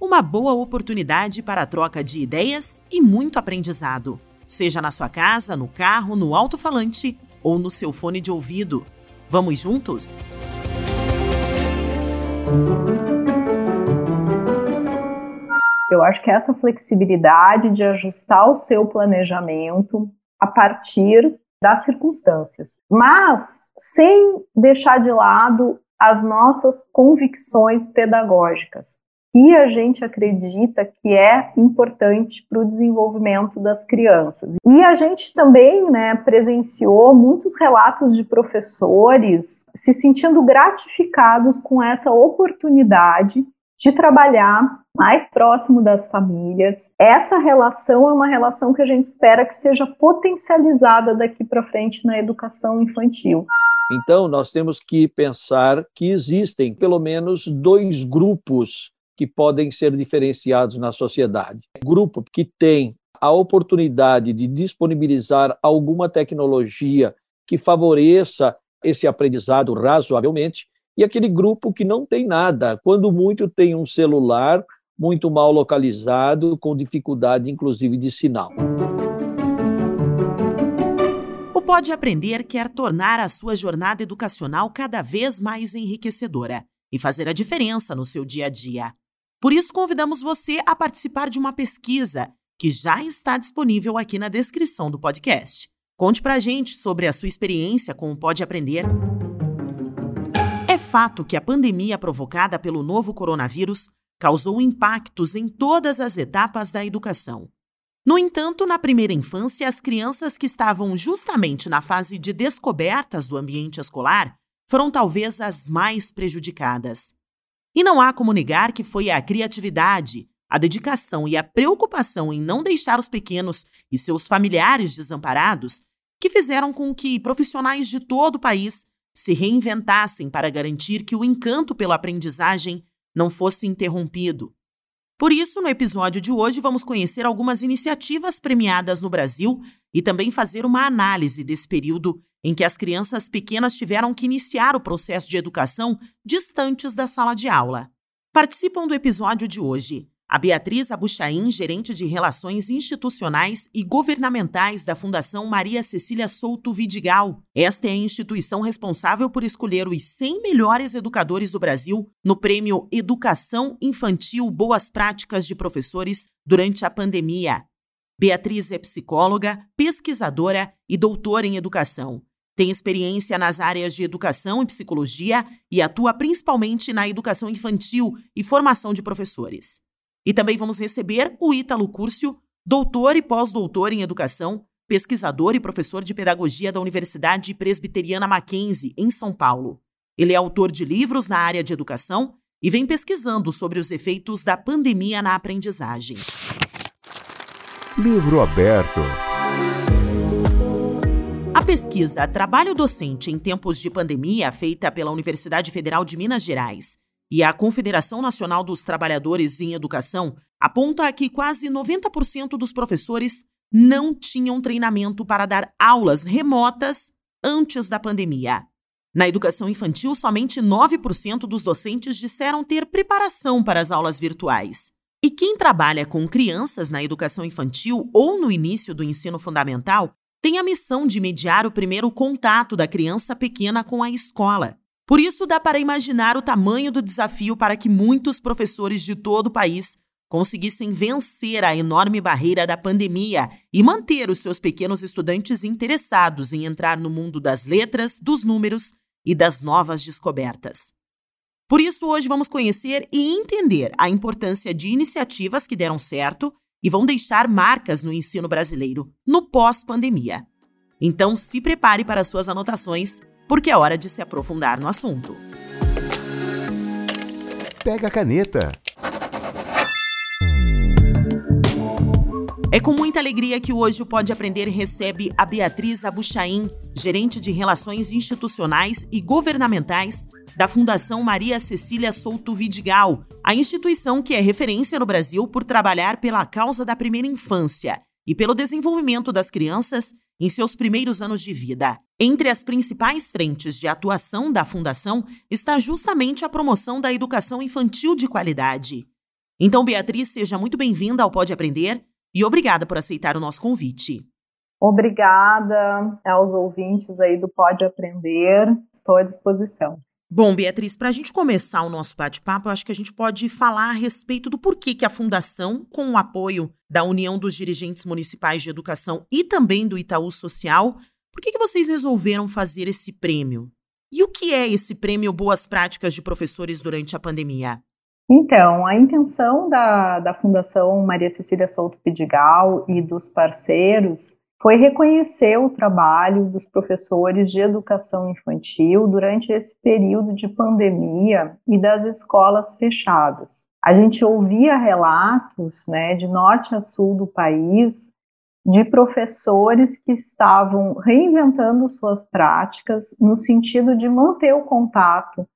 Uma boa oportunidade para a troca de ideias e muito aprendizado, seja na sua casa, no carro, no alto-falante ou no seu fone de ouvido. Vamos juntos? Eu acho que essa flexibilidade de ajustar o seu planejamento a partir das circunstâncias, mas sem deixar de lado as nossas convicções pedagógicas, que a gente acredita que é importante para o desenvolvimento das crianças. E a gente também né, presenciou muitos relatos de professores se sentindo gratificados com essa oportunidade de trabalhar mais próximo das famílias. Essa relação é uma relação que a gente espera que seja potencializada daqui para frente na educação infantil. Então, nós temos que pensar que existem pelo menos dois grupos que podem ser diferenciados na sociedade. Grupo que tem a oportunidade de disponibilizar alguma tecnologia que favoreça esse aprendizado razoavelmente e aquele grupo que não tem nada, quando muito tem um celular muito mal localizado, com dificuldade inclusive de sinal. O Pode Aprender quer tornar a sua jornada educacional cada vez mais enriquecedora e fazer a diferença no seu dia a dia. Por isso, convidamos você a participar de uma pesquisa que já está disponível aqui na descrição do podcast. Conte pra gente sobre a sua experiência com o Pode Aprender fato que a pandemia provocada pelo novo coronavírus causou impactos em todas as etapas da educação. No entanto, na primeira infância, as crianças que estavam justamente na fase de descobertas do ambiente escolar foram talvez as mais prejudicadas. E não há como negar que foi a criatividade, a dedicação e a preocupação em não deixar os pequenos e seus familiares desamparados que fizeram com que profissionais de todo o país se reinventassem para garantir que o encanto pela aprendizagem não fosse interrompido. Por isso, no episódio de hoje, vamos conhecer algumas iniciativas premiadas no Brasil e também fazer uma análise desse período em que as crianças pequenas tiveram que iniciar o processo de educação distantes da sala de aula. Participam do episódio de hoje a Beatriz Abuchain, gerente de Relações Institucionais e Governamentais da Fundação Maria Cecília Souto Vidigal. Esta é a instituição responsável por escolher os 100 melhores educadores do Brasil no prêmio Educação Infantil Boas Práticas de Professores durante a pandemia. Beatriz é psicóloga, pesquisadora e doutora em educação. Tem experiência nas áreas de educação e psicologia e atua principalmente na educação infantil e formação de professores. E também vamos receber o Ítalo Curcio, doutor e pós-doutor em educação, pesquisador e professor de pedagogia da Universidade Presbiteriana Mackenzie, em São Paulo. Ele é autor de livros na área de educação e vem pesquisando sobre os efeitos da pandemia na aprendizagem. Livro aberto. A pesquisa Trabalho Docente em Tempos de Pandemia, feita pela Universidade Federal de Minas Gerais e a Confederação Nacional dos Trabalhadores em Educação aponta que quase 90% dos professores não tinham treinamento para dar aulas remotas antes da pandemia. Na educação infantil, somente 9% dos docentes disseram ter preparação para as aulas virtuais. E quem trabalha com crianças na educação infantil ou no início do ensino fundamental tem a missão de mediar o primeiro contato da criança pequena com a escola. Por isso, dá para imaginar o tamanho do desafio para que muitos professores de todo o país conseguissem vencer a enorme barreira da pandemia e manter os seus pequenos estudantes interessados em entrar no mundo das letras, dos números e das novas descobertas. Por isso, hoje vamos conhecer e entender a importância de iniciativas que deram certo e vão deixar marcas no ensino brasileiro no pós-pandemia. Então, se prepare para suas anotações porque é hora de se aprofundar no assunto. Pega a caneta. É com muita alegria que hoje o Pode Aprender recebe a Beatriz Abuchain, gerente de Relações Institucionais e Governamentais da Fundação Maria Cecília Souto Vidigal, a instituição que é referência no Brasil por trabalhar pela causa da primeira infância e pelo desenvolvimento das crianças em seus primeiros anos de vida. Entre as principais frentes de atuação da Fundação está justamente a promoção da educação infantil de qualidade. Então, Beatriz, seja muito bem-vinda ao Pode Aprender e obrigada por aceitar o nosso convite. Obrigada aos ouvintes aí do Pode Aprender. Estou à disposição. Bom, Beatriz, para a gente começar o nosso bate-papo, acho que a gente pode falar a respeito do porquê que a Fundação, com o apoio da União dos Dirigentes Municipais de Educação e também do Itaú Social, por que, vocês resolveram fazer esse prêmio? E o que é esse prêmio Boas Práticas de Professores durante a pandemia? Então, a intenção da, da Fundação Maria Cecília Souto Pidigal e dos parceiros foi reconhecer o trabalho dos professores de educação infantil durante esse período de pandemia e das escolas fechadas. A gente ouvia relatos, né, de norte a sul do país, de professores que estavam reinventando suas práticas no sentido de manter o contato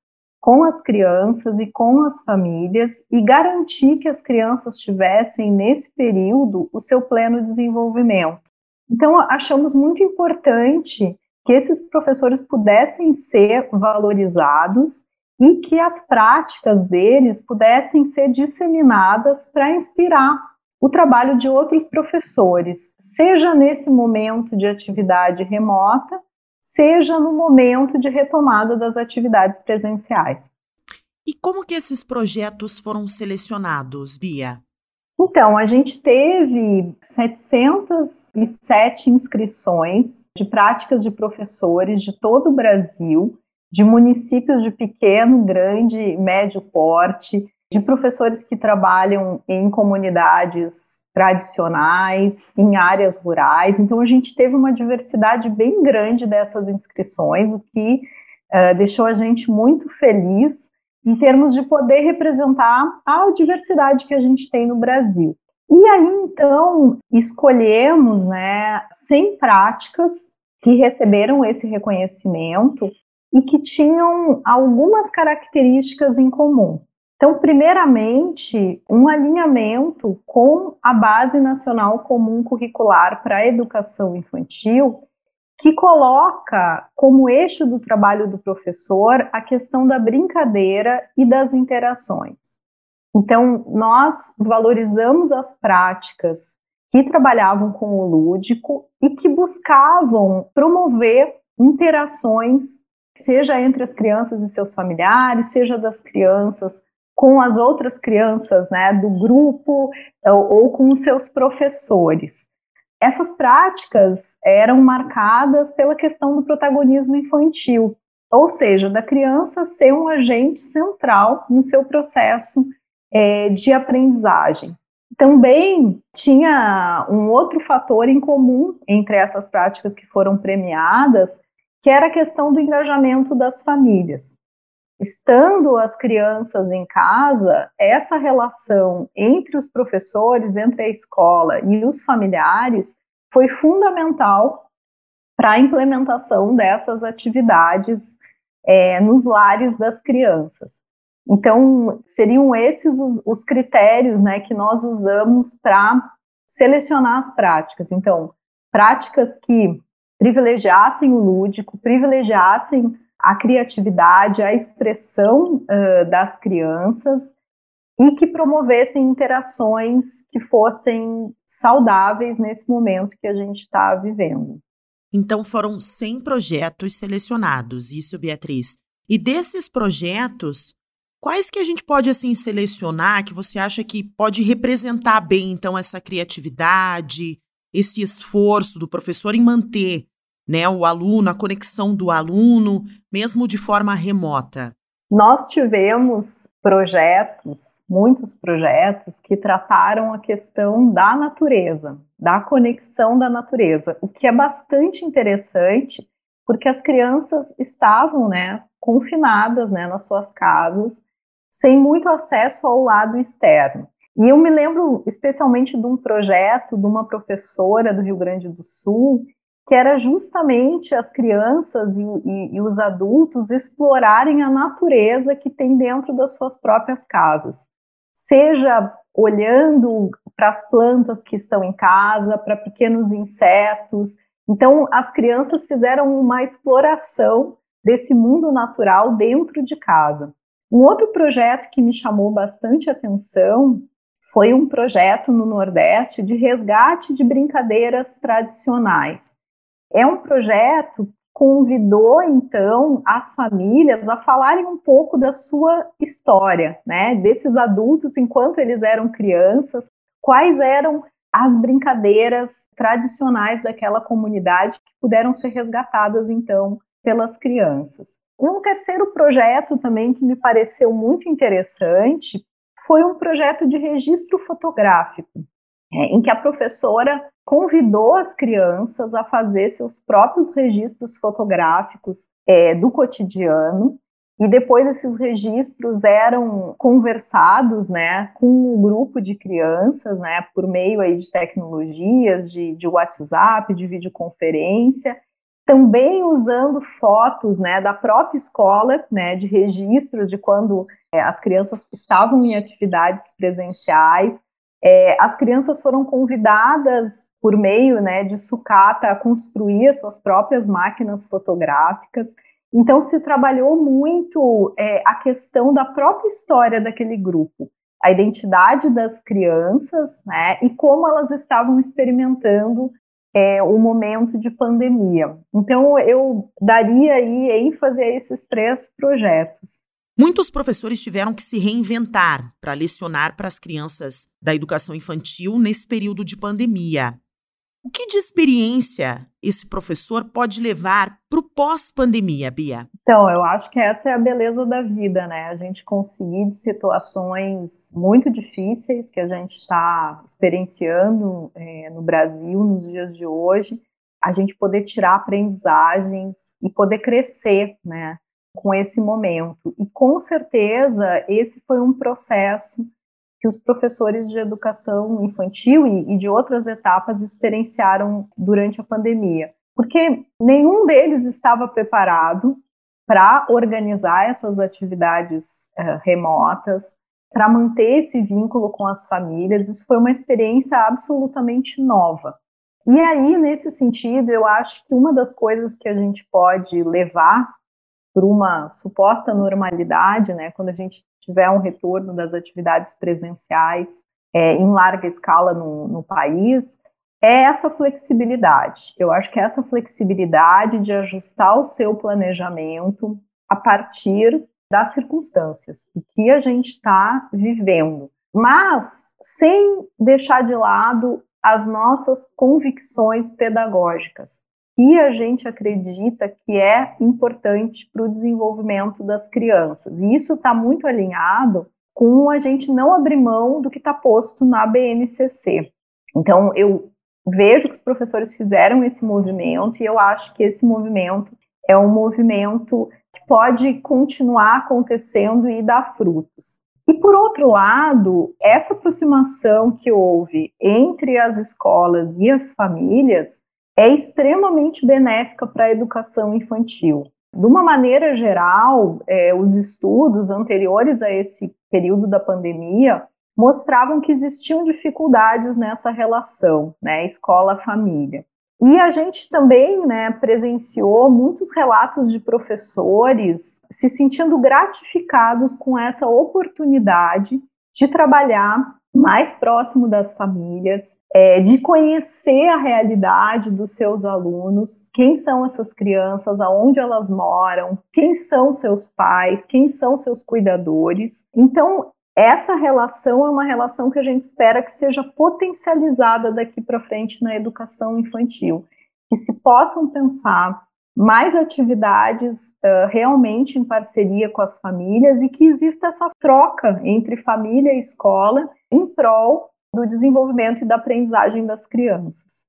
com as crianças e com as famílias e garantir que as crianças tivessem nesse período o seu pleno desenvolvimento. Então, achamos muito importante que esses professores pudessem ser valorizados e que as práticas deles pudessem ser disseminadas para inspirar o trabalho de outros professores, seja nesse momento de atividade remota, seja no momento de retomada das atividades presenciais. E como que esses projetos foram selecionados, Bia? Então, a gente teve 707 inscrições de práticas de professores de todo o Brasil, de municípios de pequeno, grande, médio porte, de professores que trabalham em comunidades tradicionais, em áreas rurais. Então, a gente teve uma diversidade bem grande dessas inscrições, o que uh, deixou a gente muito feliz em termos de poder representar a diversidade que a gente tem no Brasil. E aí, então, escolhemos né, 100 práticas que receberam esse reconhecimento e que tinham algumas características em comum. Então, primeiramente, um alinhamento com a Base Nacional Comum Curricular para a Educação Infantil, que coloca como eixo do trabalho do professor a questão da brincadeira e das interações. Então, nós valorizamos as práticas que trabalhavam com o lúdico e que buscavam promover interações, seja entre as crianças e seus familiares, seja das crianças com as outras crianças né, do grupo ou, ou com os seus professores essas práticas eram marcadas pela questão do protagonismo infantil, ou seja, da criança ser um agente central no seu processo é, de aprendizagem. Também tinha um outro fator em comum entre essas práticas que foram premiadas, que era a questão do engajamento das famílias. Estando as crianças em casa, essa relação entre os professores, entre a escola e os familiares foi fundamental para a implementação dessas atividades é, nos lares das crianças. Então, seriam esses os, os critérios né, que nós usamos para selecionar as práticas. Então, práticas que privilegiassem o lúdico, privilegiassem a criatividade, a expressão uh, das crianças e que promovessem interações que fossem saudáveis nesse momento que a gente está vivendo. Então foram 100 projetos selecionados, isso, Beatriz. E desses projetos, quais que a gente pode assim selecionar que você acha que pode representar bem então essa criatividade, esse esforço do professor em manter né, o aluno, a conexão do aluno, mesmo de forma remota? Nós tivemos projetos, muitos projetos, que trataram a questão da natureza, da conexão da natureza, o que é bastante interessante, porque as crianças estavam né, confinadas né, nas suas casas, sem muito acesso ao lado externo. E eu me lembro especialmente de um projeto de uma professora do Rio Grande do Sul, que era justamente as crianças e, e, e os adultos explorarem a natureza que tem dentro das suas próprias casas. Seja olhando para as plantas que estão em casa, para pequenos insetos. Então, as crianças fizeram uma exploração desse mundo natural dentro de casa. Um outro projeto que me chamou bastante atenção foi um projeto no Nordeste de resgate de brincadeiras tradicionais. É um projeto que convidou então as famílias a falarem um pouco da sua história, né, desses adultos enquanto eles eram crianças, quais eram as brincadeiras tradicionais daquela comunidade que puderam ser resgatadas então pelas crianças. Um terceiro projeto também que me pareceu muito interessante foi um projeto de registro fotográfico, é, em que a professora convidou as crianças a fazer seus próprios registros fotográficos é, do cotidiano e depois esses registros eram conversados, né, com o um grupo de crianças, né, por meio aí de tecnologias, de, de WhatsApp, de videoconferência, também usando fotos, né, da própria escola, né, de registros de quando é, as crianças estavam em atividades presenciais. É, as crianças foram convidadas por meio né, de sucata a construir as suas próprias máquinas fotográficas. Então, se trabalhou muito é, a questão da própria história daquele grupo, a identidade das crianças né, e como elas estavam experimentando é, o momento de pandemia. Então, eu daria aí ênfase a esses três projetos. Muitos professores tiveram que se reinventar para lecionar para as crianças da educação infantil nesse período de pandemia. O que de experiência esse professor pode levar para o pós-pandemia, Bia? Então, eu acho que essa é a beleza da vida, né? A gente conseguir de situações muito difíceis que a gente está experienciando é, no Brasil nos dias de hoje, a gente poder tirar aprendizagens e poder crescer, né? Com esse momento. E com certeza esse foi um processo que os professores de educação infantil e, e de outras etapas experienciaram durante a pandemia, porque nenhum deles estava preparado para organizar essas atividades uh, remotas, para manter esse vínculo com as famílias. Isso foi uma experiência absolutamente nova. E aí, nesse sentido, eu acho que uma das coisas que a gente pode levar por uma suposta normalidade, né, quando a gente tiver um retorno das atividades presenciais é, em larga escala no, no país, é essa flexibilidade. Eu acho que é essa flexibilidade de ajustar o seu planejamento a partir das circunstâncias, o que a gente está vivendo, mas sem deixar de lado as nossas convicções pedagógicas, que a gente acredita que é importante para o desenvolvimento das crianças. E isso está muito alinhado com a gente não abrir mão do que está posto na BNCC. Então, eu vejo que os professores fizeram esse movimento e eu acho que esse movimento é um movimento que pode continuar acontecendo e dar frutos. E por outro lado, essa aproximação que houve entre as escolas e as famílias é extremamente benéfica para a educação infantil. De uma maneira geral, é, os estudos anteriores a esse período da pandemia mostravam que existiam dificuldades nessa relação, né, escola-família. E a gente também né, presenciou muitos relatos de professores se sentindo gratificados com essa oportunidade de trabalhar mais próximo das famílias, é, de conhecer a realidade dos seus alunos, quem são essas crianças, aonde elas moram, quem são seus pais, quem são seus cuidadores. Então, essa relação é uma relação que a gente espera que seja potencializada daqui para frente na educação infantil, que se possam pensar mais atividades uh, realmente em parceria com as famílias e que exista essa troca entre família e escola em prol do desenvolvimento e da aprendizagem das crianças.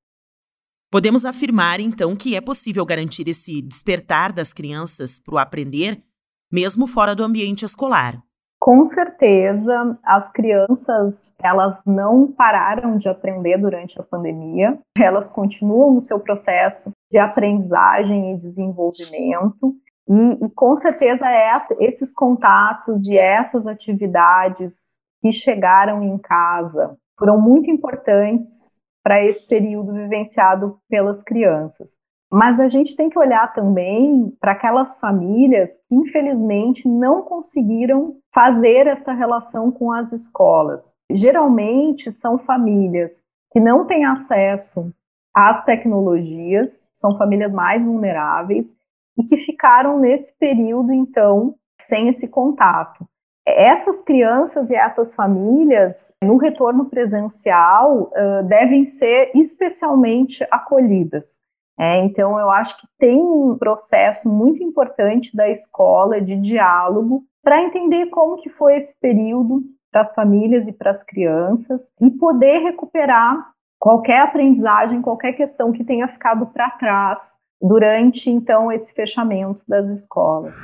Podemos afirmar, então, que é possível garantir esse despertar das crianças para o aprender, mesmo fora do ambiente escolar. Com certeza, as crianças, elas não pararam de aprender durante a pandemia, elas continuam no seu processo de aprendizagem e desenvolvimento, e, e com certeza essa, esses contatos e essas atividades que chegaram em casa foram muito importantes para esse período vivenciado pelas crianças. Mas a gente tem que olhar também para aquelas famílias que, infelizmente, não conseguiram fazer esta relação com as escolas. Geralmente são famílias que não têm acesso às tecnologias, são famílias mais vulneráveis e que ficaram nesse período, então, sem esse contato. Essas crianças e essas famílias, no retorno presencial, devem ser especialmente acolhidas. É, então, eu acho que tem um processo muito importante da escola de diálogo para entender como que foi esse período para as famílias e para as crianças e poder recuperar qualquer aprendizagem, qualquer questão que tenha ficado para trás durante então esse fechamento das escolas.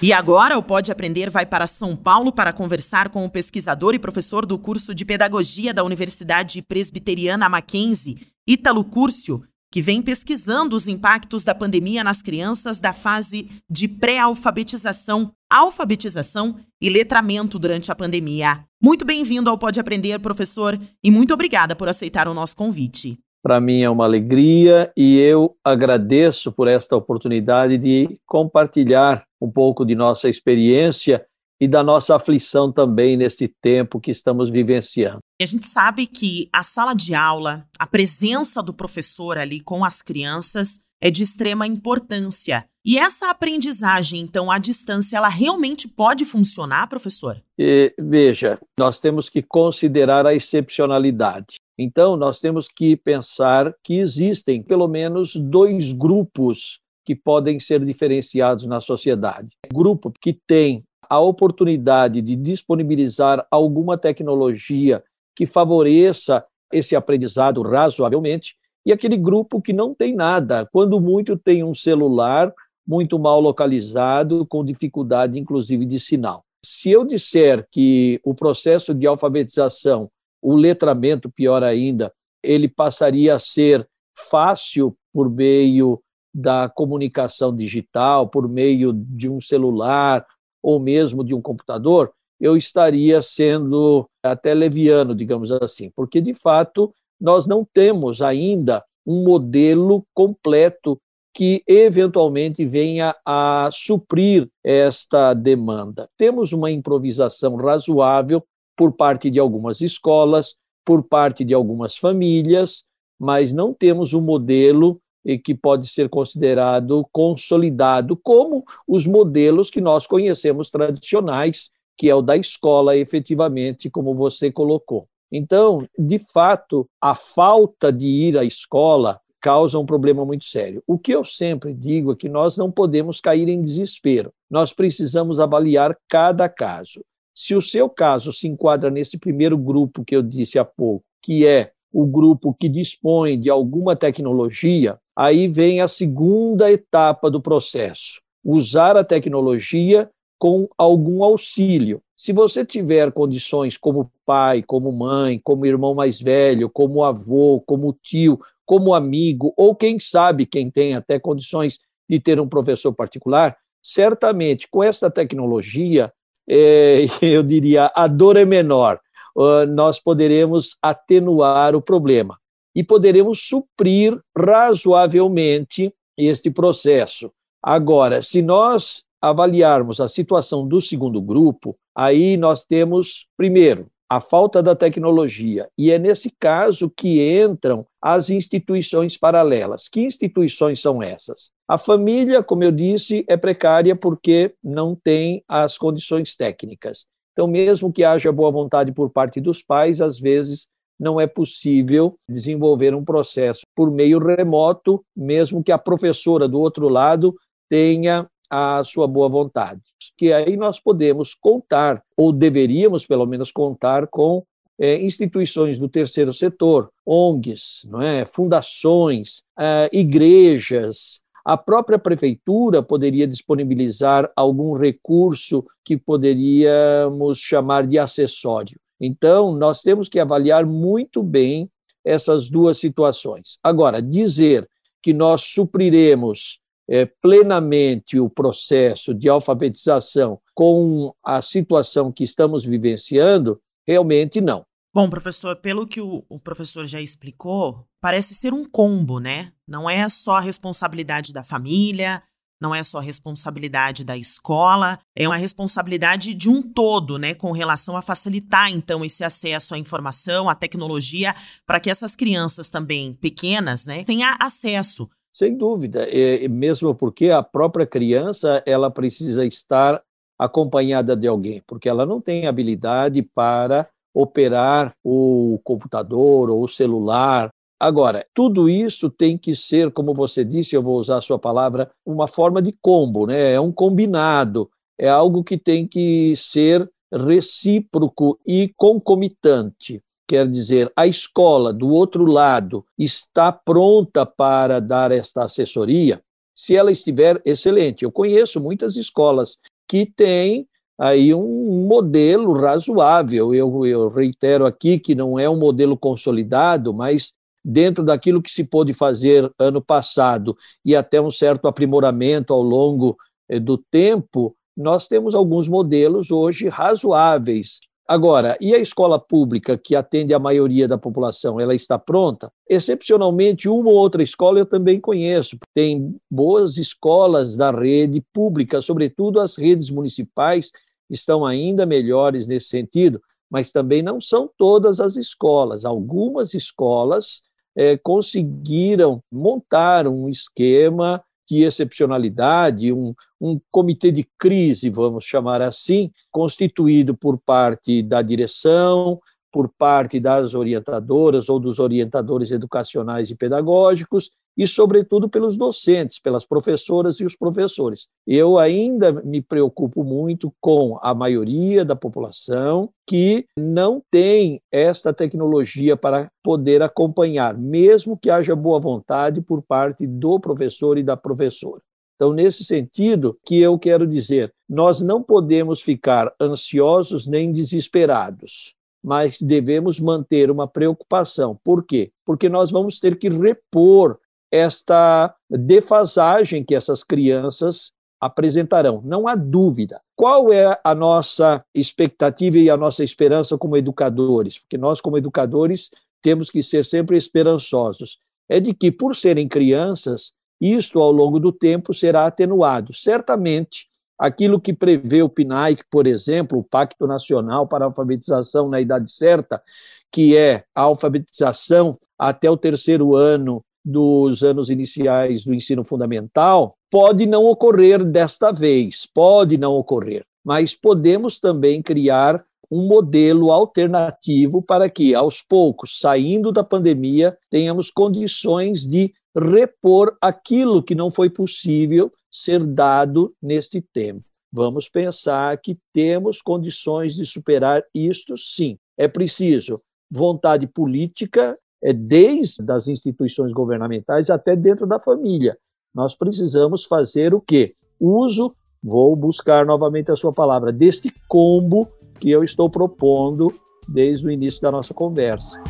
E agora o Pode Aprender vai para São Paulo para conversar com o pesquisador e professor do curso de Pedagogia da Universidade Presbiteriana Mackenzie, Ítalo Curcio, que vem pesquisando os impactos da pandemia nas crianças da fase de pré-alfabetização, alfabetização e letramento durante a pandemia. Muito bem-vindo ao Pode Aprender, professor, e muito obrigada por aceitar o nosso convite. Para mim é uma alegria e eu agradeço por esta oportunidade de compartilhar um pouco de nossa experiência e da nossa aflição também nesse tempo que estamos vivenciando. A gente sabe que a sala de aula, a presença do professor ali com as crianças é de extrema importância. E essa aprendizagem, então, à distância, ela realmente pode funcionar, professor? E, veja, nós temos que considerar a excepcionalidade. Então, nós temos que pensar que existem pelo menos dois grupos que podem ser diferenciados na sociedade. Grupo que tem a oportunidade de disponibilizar alguma tecnologia que favoreça esse aprendizado razoavelmente, e aquele grupo que não tem nada, quando muito tem um celular muito mal localizado, com dificuldade inclusive de sinal. Se eu disser que o processo de alfabetização o letramento, pior ainda, ele passaria a ser fácil por meio da comunicação digital, por meio de um celular ou mesmo de um computador, eu estaria sendo até leviano, digamos assim, porque de fato nós não temos ainda um modelo completo que eventualmente venha a suprir esta demanda. Temos uma improvisação razoável por parte de algumas escolas, por parte de algumas famílias, mas não temos um modelo que pode ser considerado consolidado, como os modelos que nós conhecemos tradicionais, que é o da escola, efetivamente, como você colocou. Então, de fato, a falta de ir à escola causa um problema muito sério. O que eu sempre digo é que nós não podemos cair em desespero. Nós precisamos avaliar cada caso. Se o seu caso se enquadra nesse primeiro grupo que eu disse há pouco, que é o grupo que dispõe de alguma tecnologia, aí vem a segunda etapa do processo: usar a tecnologia com algum auxílio. Se você tiver condições como pai, como mãe, como irmão mais velho, como avô, como tio, como amigo, ou quem sabe quem tem até condições de ter um professor particular, certamente com essa tecnologia é, eu diria, a dor é menor, uh, nós poderemos atenuar o problema e poderemos suprir razoavelmente este processo. Agora, se nós avaliarmos a situação do segundo grupo, aí nós temos, primeiro, a falta da tecnologia. E é nesse caso que entram as instituições paralelas. Que instituições são essas? A família, como eu disse, é precária porque não tem as condições técnicas. Então, mesmo que haja boa vontade por parte dos pais, às vezes não é possível desenvolver um processo por meio remoto, mesmo que a professora do outro lado tenha a sua boa vontade. Que aí nós podemos contar, ou deveríamos pelo menos contar com é, instituições do terceiro setor, ONGs, não é? fundações, é, igrejas, a própria prefeitura poderia disponibilizar algum recurso que poderíamos chamar de acessório. Então, nós temos que avaliar muito bem essas duas situações. Agora, dizer que nós supriremos é, plenamente o processo de alfabetização com a situação que estamos vivenciando, realmente não. Bom, professor, pelo que o, o, professor já explicou, parece ser um combo, né? Não é só a responsabilidade da família, não é só responsabilidade da escola, é uma responsabilidade de um todo, né? Com relação a facilitar, então, esse acesso à informação, à tecnologia, para que essas crianças também pequenas, né, tenham acesso. Sem dúvida, é, mesmo porque a própria criança, ela precisa estar acompanhada de alguém, porque ela não tem habilidade para operar o computador ou o celular. Agora, tudo isso tem que ser, como você disse, eu vou usar a sua palavra, uma forma de combo, né? É um combinado, é algo que tem que ser recíproco e concomitante. Quer dizer, a escola, do outro lado, está pronta para dar esta assessoria? Se ela estiver excelente. Eu conheço muitas escolas que têm aí um modelo razoável. Eu, eu reitero aqui que não é um modelo consolidado, mas dentro daquilo que se pôde fazer ano passado e até um certo aprimoramento ao longo eh, do tempo, nós temos alguns modelos hoje razoáveis. Agora, e a escola pública, que atende a maioria da população, ela está pronta? Excepcionalmente, uma ou outra escola eu também conheço. Tem boas escolas da rede pública, sobretudo as redes municipais, estão ainda melhores nesse sentido, mas também não são todas as escolas. Algumas escolas é, conseguiram montar um esquema de excepcionalidade, um, um comitê de crise, vamos chamar assim, constituído por parte da direção, por parte das orientadoras ou dos orientadores educacionais e pedagógicos e, sobretudo, pelos docentes, pelas professoras e os professores. Eu ainda me preocupo muito com a maioria da população que não tem esta tecnologia para poder acompanhar, mesmo que haja boa vontade por parte do professor e da professora. Então, nesse sentido, que eu quero dizer, nós não podemos ficar ansiosos nem desesperados, mas devemos manter uma preocupação. Por quê? Porque nós vamos ter que repor esta defasagem que essas crianças apresentarão, não há dúvida. Qual é a nossa expectativa e a nossa esperança como educadores? Porque nós, como educadores, temos que ser sempre esperançosos. É de que, por serem crianças, isto ao longo do tempo será atenuado. Certamente, aquilo que prevê o PNAE, por exemplo, o Pacto Nacional para a Alfabetização na Idade Certa, que é a alfabetização até o terceiro ano dos anos iniciais do ensino fundamental pode não ocorrer desta vez, pode não ocorrer, mas podemos também criar um modelo alternativo para que, aos poucos, saindo da pandemia, tenhamos condições de repor aquilo que não foi possível ser dado neste tempo. Vamos pensar que temos condições de superar isto, sim. É preciso vontade política desde as instituições governamentais até dentro da família. Nós precisamos fazer o quê? Uso, vou buscar novamente a sua palavra, deste combo que eu estou propondo desde o início da nossa conversa.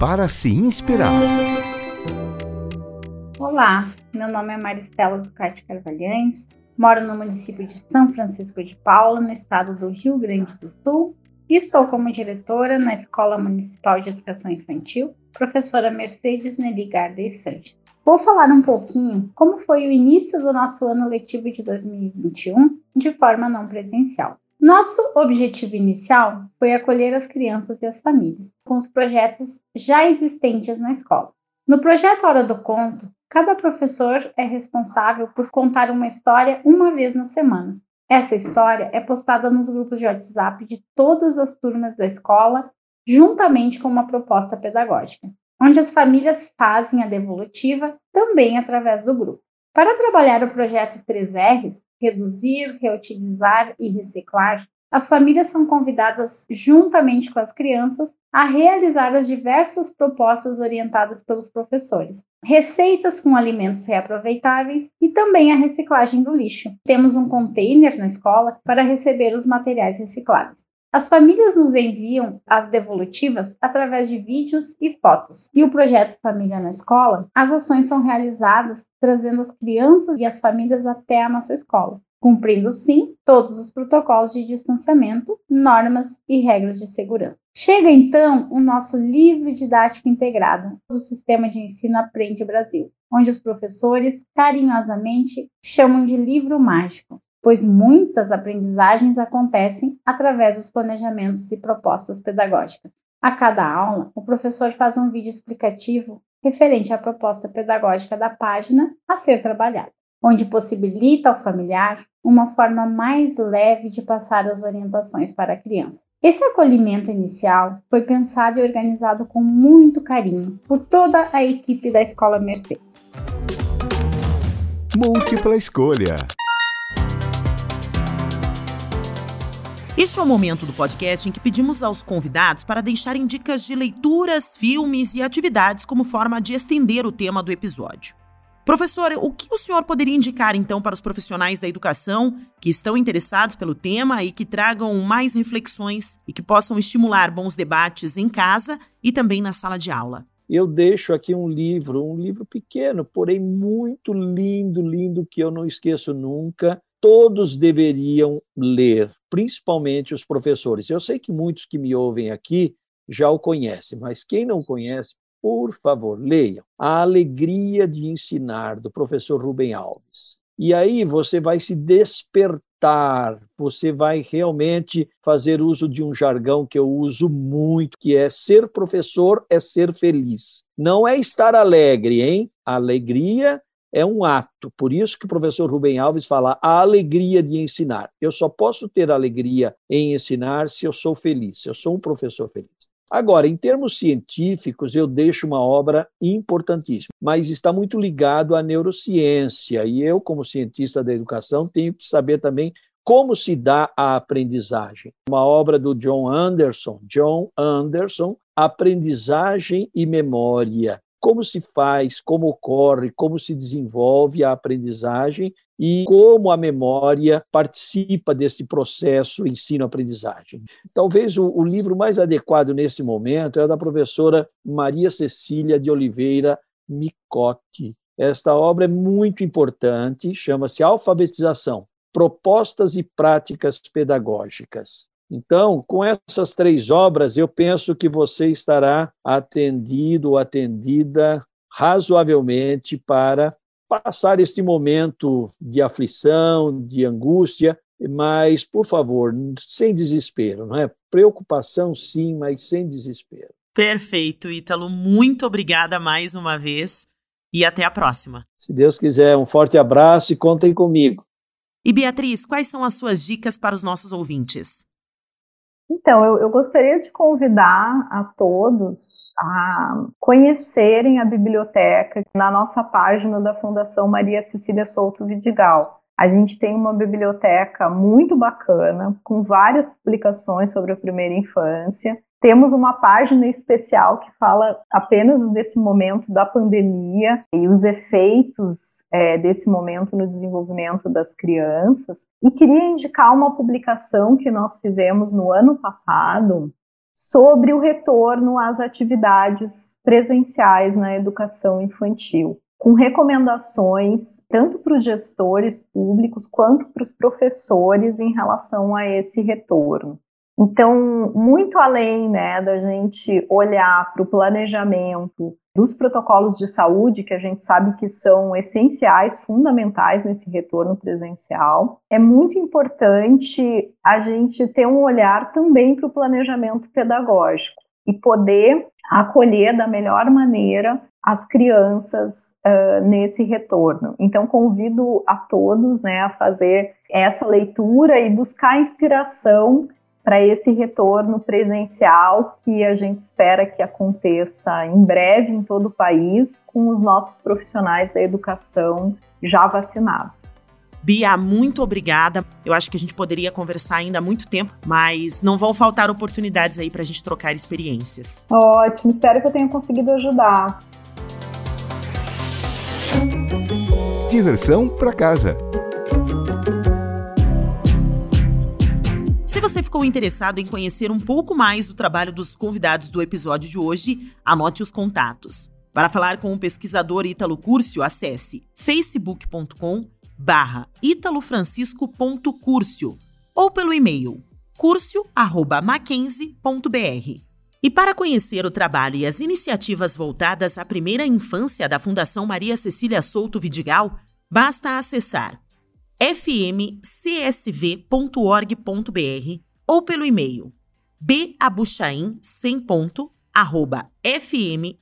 Para se inspirar. Olá, meu nome é Maristela Zucati Carvalhães, moro no município de São Francisco de Paula, no estado do Rio Grande do Sul, Estou como diretora na Escola Municipal de Educação Infantil, professora Mercedes Nelly Gardes Sanches. Vou falar um pouquinho como foi o início do nosso ano letivo de 2021 de forma não presencial. Nosso objetivo inicial foi acolher as crianças e as famílias com os projetos já existentes na escola. No projeto Hora do Conto, cada professor é responsável por contar uma história uma vez na semana, essa história é postada nos grupos de WhatsApp de todas as turmas da escola, juntamente com uma proposta pedagógica, onde as famílias fazem a devolutiva também através do grupo. Para trabalhar o projeto 3Rs, reduzir, reutilizar e reciclar, as famílias são convidadas, juntamente com as crianças, a realizar as diversas propostas orientadas pelos professores, receitas com alimentos reaproveitáveis e também a reciclagem do lixo. Temos um container na escola para receber os materiais recicláveis. As famílias nos enviam as devolutivas através de vídeos e fotos. E o projeto Família na Escola, as ações são realizadas trazendo as crianças e as famílias até a nossa escola cumprindo sim todos os protocolos de distanciamento, normas e regras de segurança. Chega então o nosso livro didático integrado do Sistema de Ensino Aprende Brasil, onde os professores carinhosamente chamam de livro mágico, pois muitas aprendizagens acontecem através dos planejamentos e propostas pedagógicas. A cada aula, o professor faz um vídeo explicativo referente à proposta pedagógica da página a ser trabalhada onde possibilita ao familiar uma forma mais leve de passar as orientações para a criança. Esse acolhimento inicial foi pensado e organizado com muito carinho por toda a equipe da Escola Mercedes. Múltipla escolha. Este é o momento do podcast em que pedimos aos convidados para deixarem dicas de leituras, filmes e atividades como forma de estender o tema do episódio. Professor, o que o senhor poderia indicar então para os profissionais da educação que estão interessados pelo tema e que tragam mais reflexões e que possam estimular bons debates em casa e também na sala de aula? Eu deixo aqui um livro, um livro pequeno, porém muito lindo, lindo, que eu não esqueço nunca. Todos deveriam ler, principalmente os professores. Eu sei que muitos que me ouvem aqui já o conhecem, mas quem não conhece, por favor, leiam A Alegria de Ensinar, do professor Rubem Alves. E aí você vai se despertar, você vai realmente fazer uso de um jargão que eu uso muito, que é ser professor é ser feliz. Não é estar alegre, hein? Alegria é um ato. Por isso que o professor Rubem Alves fala a alegria de ensinar. Eu só posso ter alegria em ensinar se eu sou feliz, se eu sou um professor feliz. Agora, em termos científicos, eu deixo uma obra importantíssima, mas está muito ligado à neurociência, e eu, como cientista da educação, tenho que saber também como se dá a aprendizagem. Uma obra do John Anderson, John Anderson, Aprendizagem e Memória. Como se faz, como ocorre, como se desenvolve a aprendizagem e como a memória participa desse processo ensino-aprendizagem. Talvez o, o, livro mais adequado nesse momento é da professora Maria Cecília de Oliveira Micotti. Esta obra é muito importante, chama-se Alfabetização, Propostas e Práticas Pedagógicas. Então, com essas três obras, eu penso que você estará atendido ou atendida razoavelmente para passar este momento de aflição, de angústia, mas, por favor, sem desespero, não é? Preocupação, sim, mas sem desespero. Perfeito, Ítalo. Muito obrigada mais uma vez e até a próxima. Se Deus quiser, um forte abraço e contem comigo. E Beatriz, quais são as suas dicas para os nossos ouvintes? Então, eu, eu, gostaria de convidar a todos a conhecerem a biblioteca na nossa página da Fundação Maria Cecília Souto Vidigal. A gente tem uma biblioteca muito bacana, com várias publicações sobre a primeira infância. Temos uma página especial que fala apenas desse momento da pandemia e os efeitos é, desse momento no desenvolvimento das crianças. E queria indicar uma publicação que nós fizemos no ano passado sobre o retorno às atividades presenciais na educação infantil com recomendações tanto para os gestores públicos quanto para os professores em relação a esse retorno. Então, muito além né, da gente olhar para o planejamento dos protocolos de saúde, que a gente sabe que são essenciais, fundamentais nesse retorno presencial, é muito importante a gente ter um olhar também para o planejamento pedagógico e poder acolher da melhor maneira as crianças uh, nesse retorno. Então, convido a todos né, a fazer essa leitura e buscar inspiração para esse retorno presencial que a gente espera que aconteça em breve em todo o país, com os nossos profissionais da educação já vacinados. Bia, muito obrigada. Eu acho que a gente poderia conversar ainda há muito tempo, mas não vão faltar oportunidades aí para a gente trocar experiências. Ótimo, espero que eu tenha conseguido ajudar. Diversão para casa. Se você ficou interessado em conhecer um pouco mais do trabalho dos convidados do episódio de hoje, anote os contatos. Para falar com o pesquisador Ítalo Curcio, acesse facebook.com barra italofrancisco.curcio ou pelo e-mail curcio@mackenzie.br. E para conhecer o trabalho e as iniciativas voltadas à primeira infância da Fundação Maria Cecília Souto Vidigal, basta acessar fmcsv.org.br ou pelo e-mail babuchain sem ponto arroba fmcsv.org.br.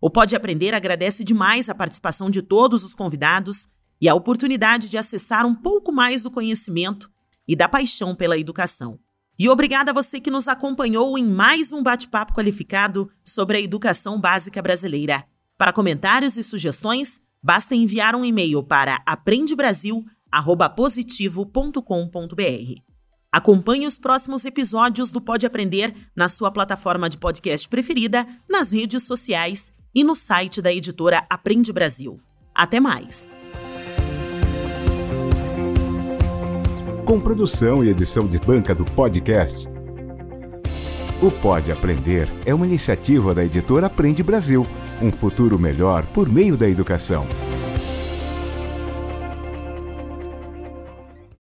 O Pode Aprender agradece demais a participação de todos os convidados e a oportunidade de acessar um pouco mais do conhecimento e da paixão pela educação. E obrigada a você que nos acompanhou em mais um bate-papo qualificado sobre a educação básica brasileira. Para comentários e sugestões, basta enviar um e-mail para aprendebrasil@positivo.com.br. Acompanhe os próximos episódios do Pode Aprender na sua plataforma de podcast preferida, nas redes sociais e no site da editora Aprende Brasil. Até mais! Com produção e edição de banca do podcast. O Pode Aprender é uma iniciativa da editora Aprende Brasil um futuro melhor por meio da educação.